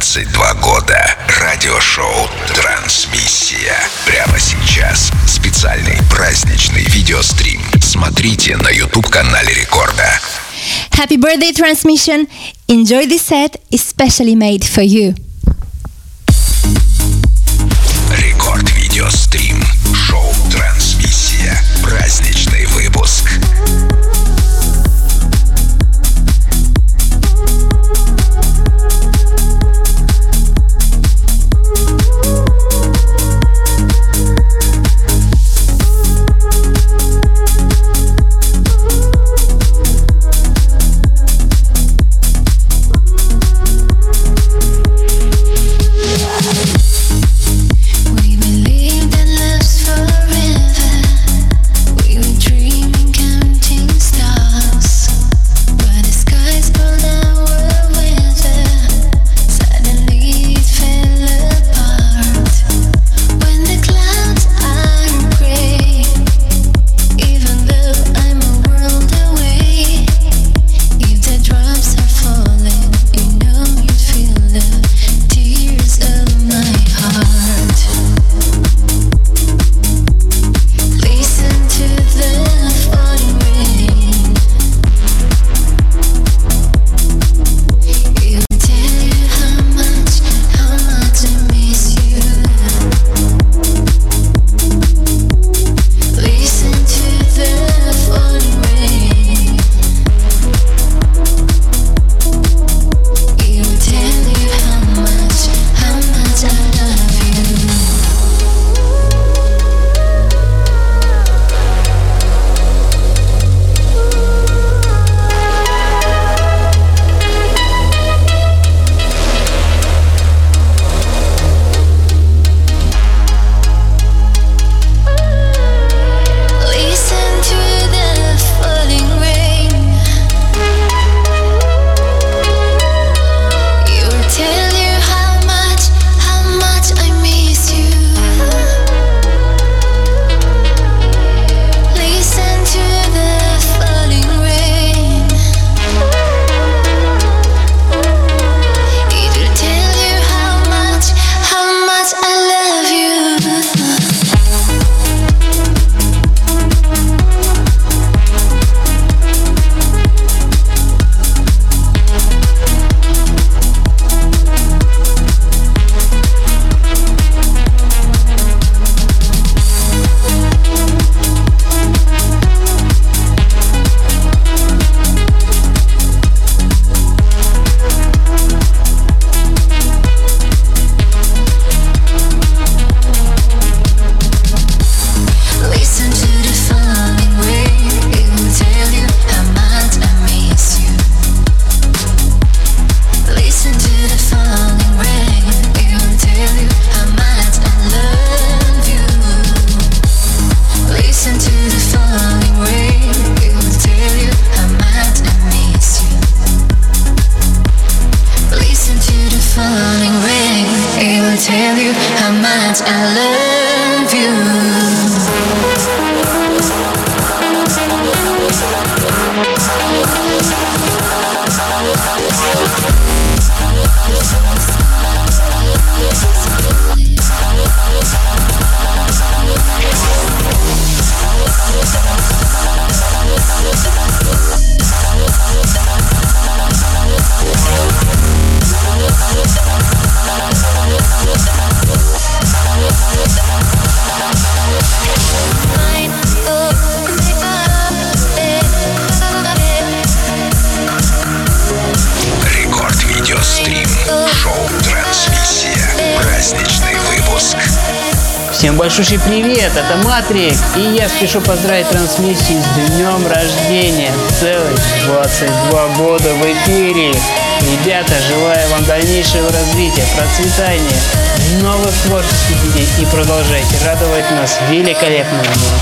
22 года. Радиошоу «Трансмиссия». Прямо сейчас. Специальный праздничный видеострим. Смотрите на YouTube-канале Рекорда. Happy birthday, Transmission! Enjoy this set, especially made for you. Рекорд видеострим. Шоу «Трансмиссия». Праздничный Всем большущий привет, это Матрик, и я спешу поздравить трансмиссию с днем рождения. Целых 22 года в эфире. Ребята, желаю вам дальнейшего развития, процветания, новых творческих идей и продолжайте радовать нас великолепным миром.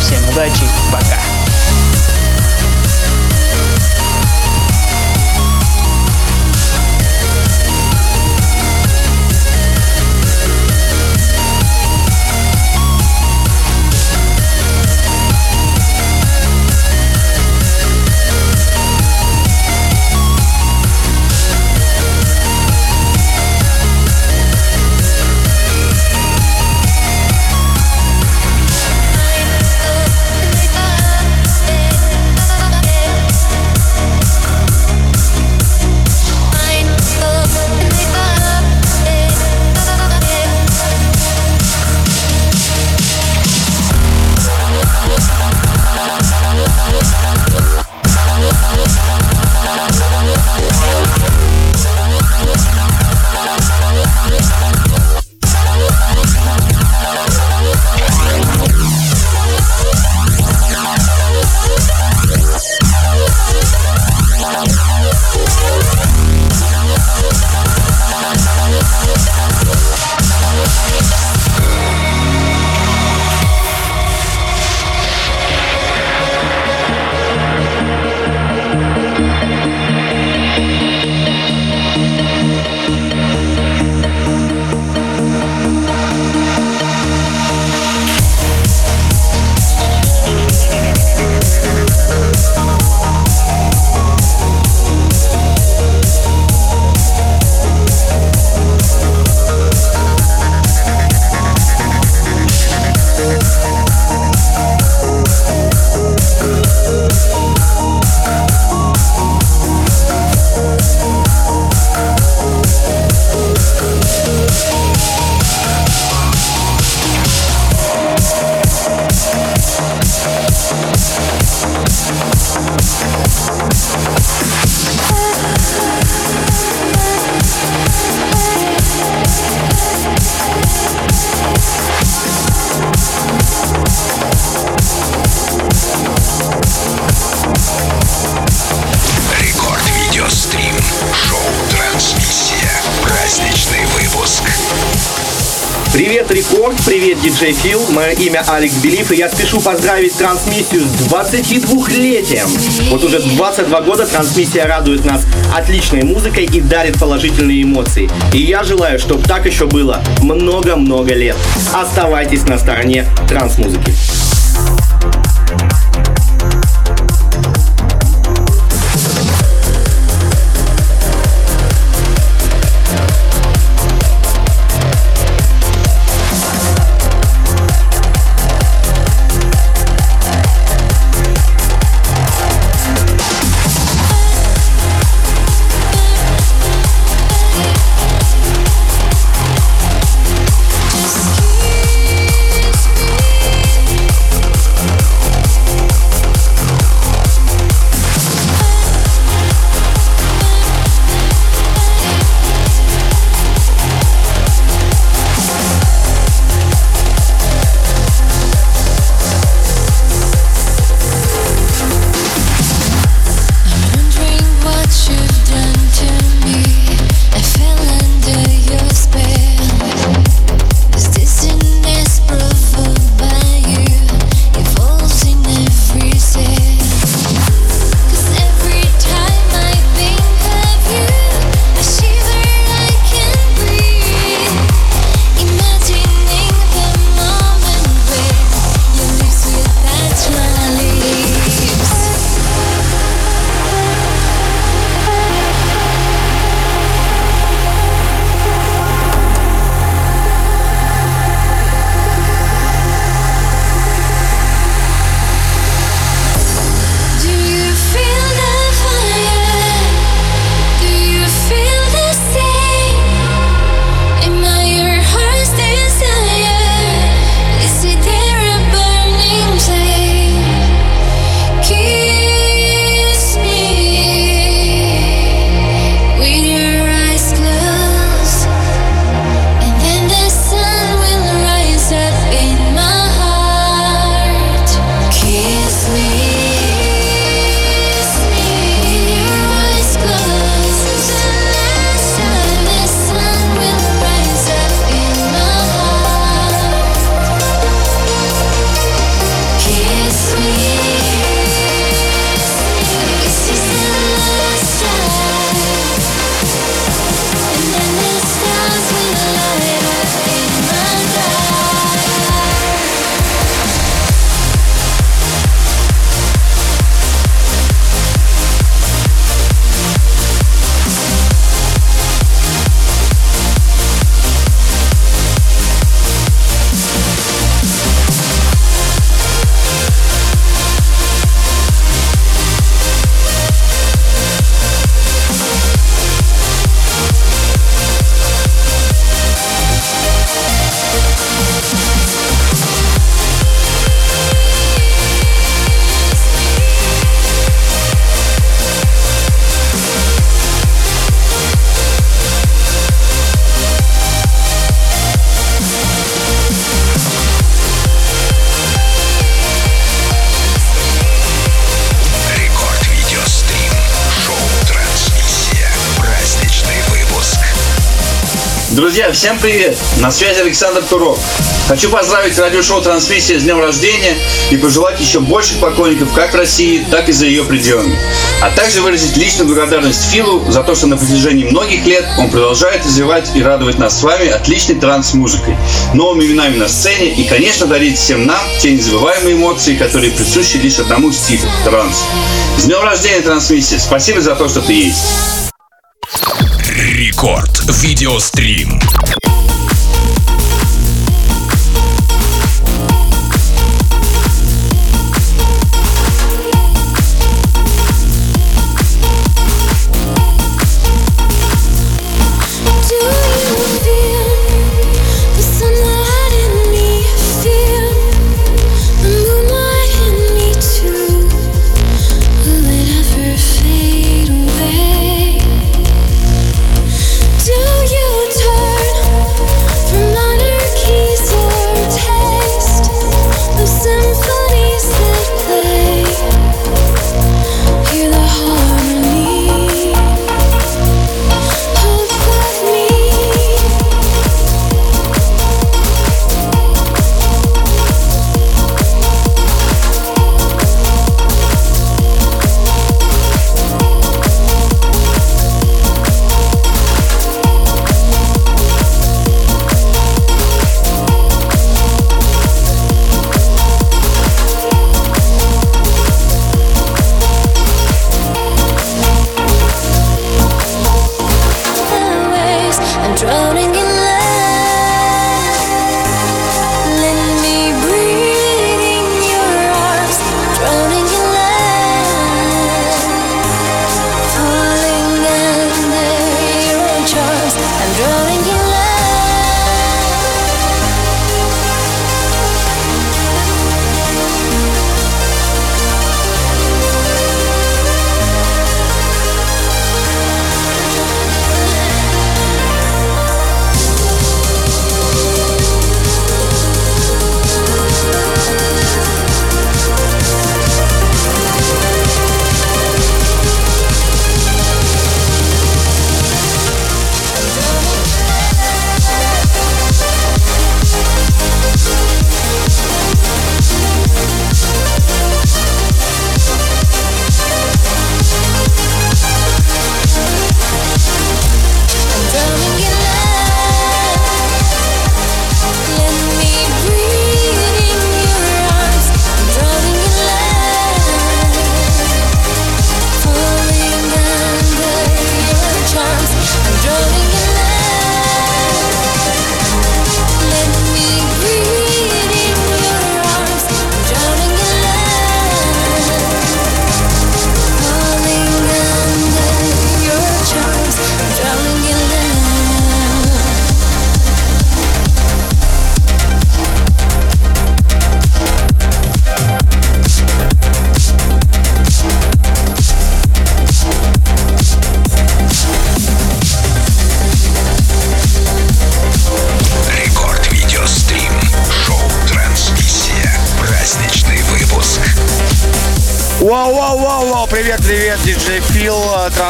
Всем удачи, пока! Привет, Рекорд, привет, диджей Фил. Мое имя Алекс Белив, и я спешу поздравить трансмиссию с 22-летием. Вот уже 22 года трансмиссия радует нас отличной музыкой и дарит положительные эмоции. И я желаю, чтобы так еще было много-много лет. Оставайтесь на стороне трансмузыки. Друзья, всем привет! На связи Александр Туров. Хочу поздравить радиошоу «Трансмиссия» с днем рождения и пожелать еще больших поклонников как России, так и за ее пределами. А также выразить личную благодарность Филу за то, что на протяжении многих лет он продолжает развивать и радовать нас с вами отличной транс-музыкой, новыми именами на сцене и, конечно, дарить всем нам те незабываемые эмоции, которые присущи лишь одному стилю – транс. С днем рождения, трансмиссия! Спасибо за то, что ты есть! Рекорд.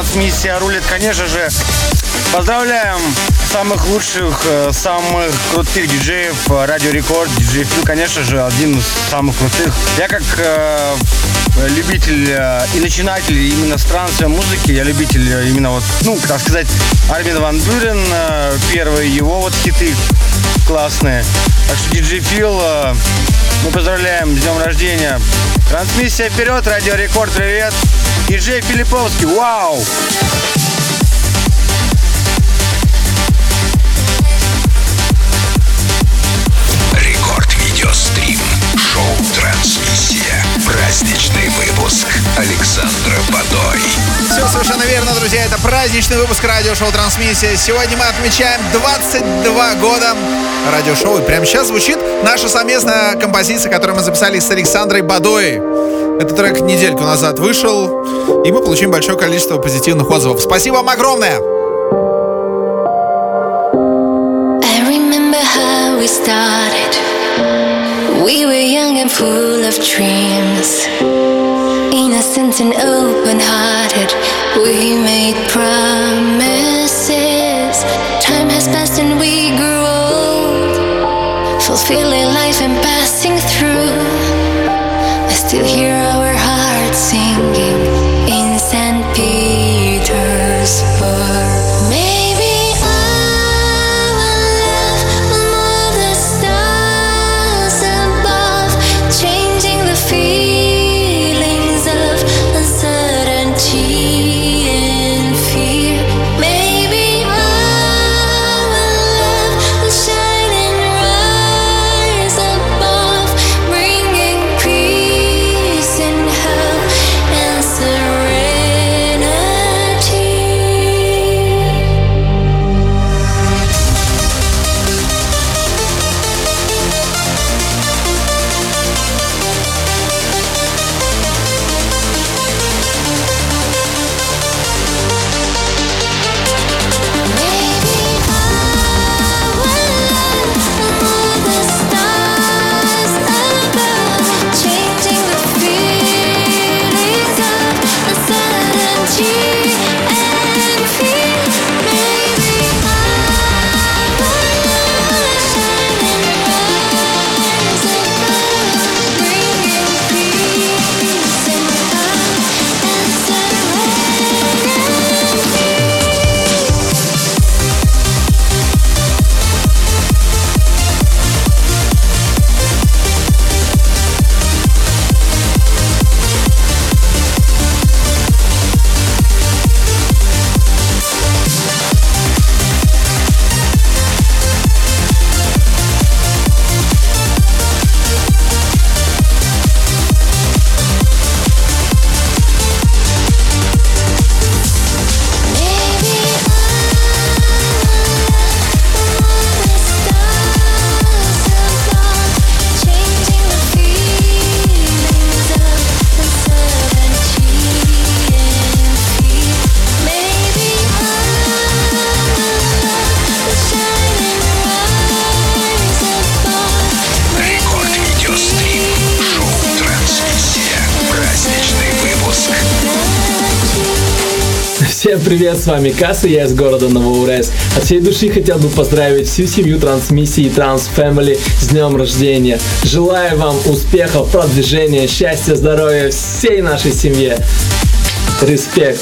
Трансмиссия рулит, конечно же. Поздравляем самых лучших, э, самых крутых диджеев э, Радио Рекорд. Диджей Фил, конечно же, один из самых крутых. Я как э, любитель э, и начинатель именно странствия музыки, я любитель э, именно вот, ну, как сказать, Армин Ван Бюрен, э, первые его вот хиты классные. Так что диджей Фил, э, мы поздравляем с днем рождения. Трансмиссия вперед, Радио Рекорд, привет. Диджей Филипповский, вау! Рекорд Видеострим. Шоу Трансмиссия. Праздничный выпуск. Александра Бадой. Все совершенно верно, друзья. Это праздничный выпуск радиошоу «Трансмиссия». Сегодня мы отмечаем 22 года радиошоу. И прямо сейчас звучит наша совместная композиция, которую мы записали с Александрой Бадой. Этот трек недельку назад вышел, и мы получим большое количество позитивных отзывов. Спасибо вам огромное! Full of dreams. Innocent and open hearted. We made promises. Time has passed and we grew old. Fulfilling life and passing through. I still hear our hearts singing привет, с вами Касса, я из города Новоуральск. От всей души хотел бы поздравить всю семью трансмиссии Транс Family с днем рождения. Желаю вам успехов, продвижения, счастья, здоровья всей нашей семье. Респект.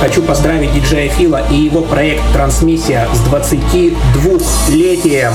Хочу поздравить диджея Фила и его проект «Трансмиссия» с 22-летием.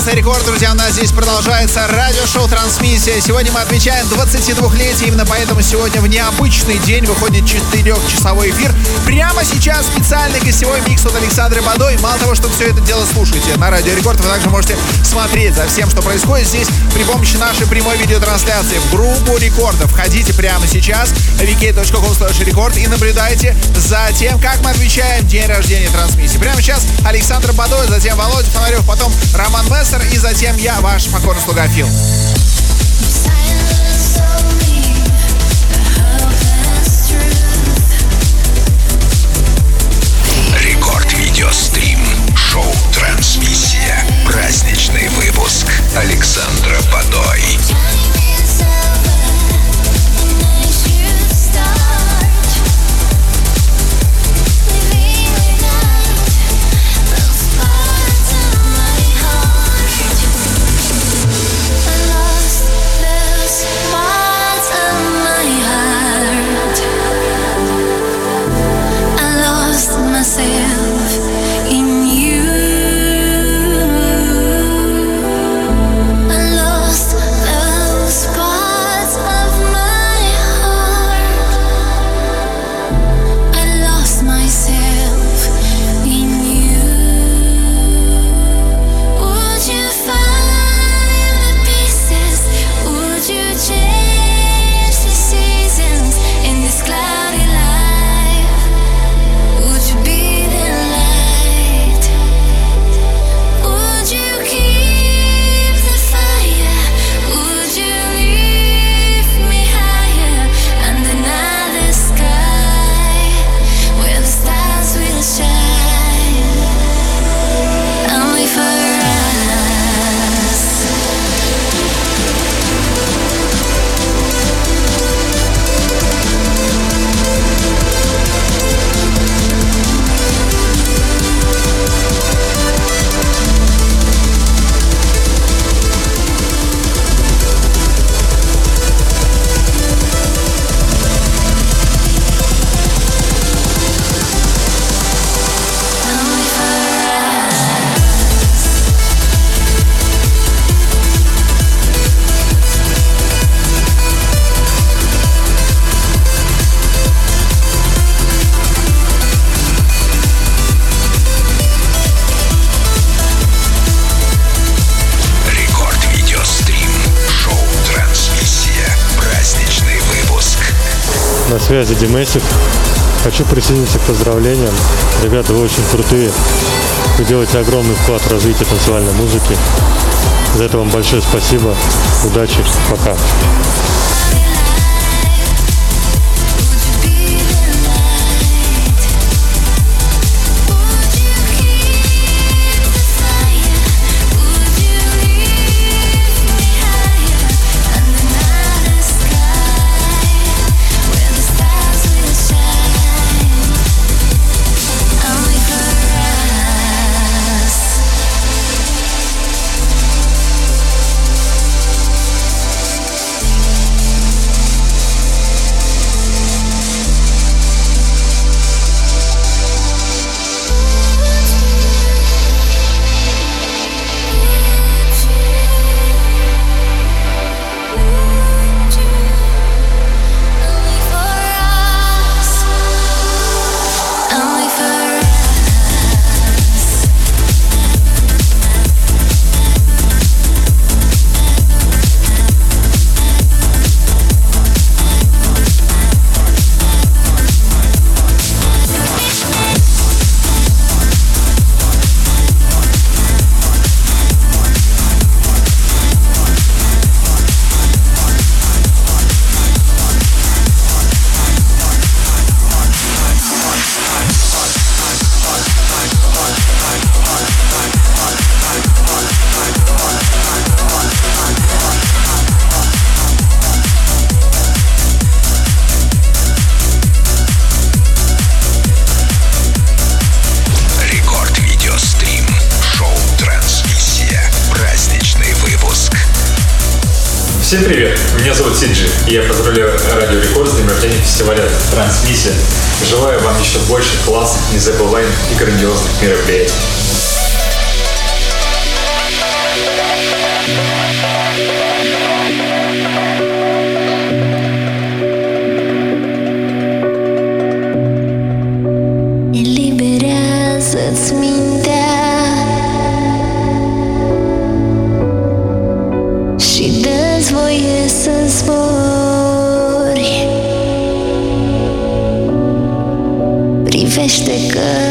Россия, радиостанция Рекорд. Друзья, у нас здесь продолжается радиошоу «Трансмиссия». Сегодня мы отмечаем 22-летие, именно поэтому сегодня в необычный день выходит 4-часовой эфир. Прямо сейчас специальный гостевой микс от Александры Бадой. Мало того, что все это дело слушаете на Радио Рекорд, вы также можете смотреть за всем, что происходит здесь при помощи нашей прямой видеотрансляции в группу рекордов. Входите прямо сейчас vk.com рекорд и наблюдайте за тем, как мы отмечаем день рождения трансмиссии. Прямо сейчас Александра Бадой, затем Володя Фонарев, потом Роман Мессер и затем я, ваш покорный слуга Фил. Рекорд видеострим. Шоу Трансмиссия. Праздничный выпуск. Александра Бадой. Связи Димесик. Хочу присоединиться к поздравлениям. Ребята, вы очень крутые. Вы делаете огромный вклад в развитие танцевальной музыки. За это вам большое спасибо. Удачи. Пока. Желаю вам еще больше классных, незабываемых и грандиозных мероприятий. gândește că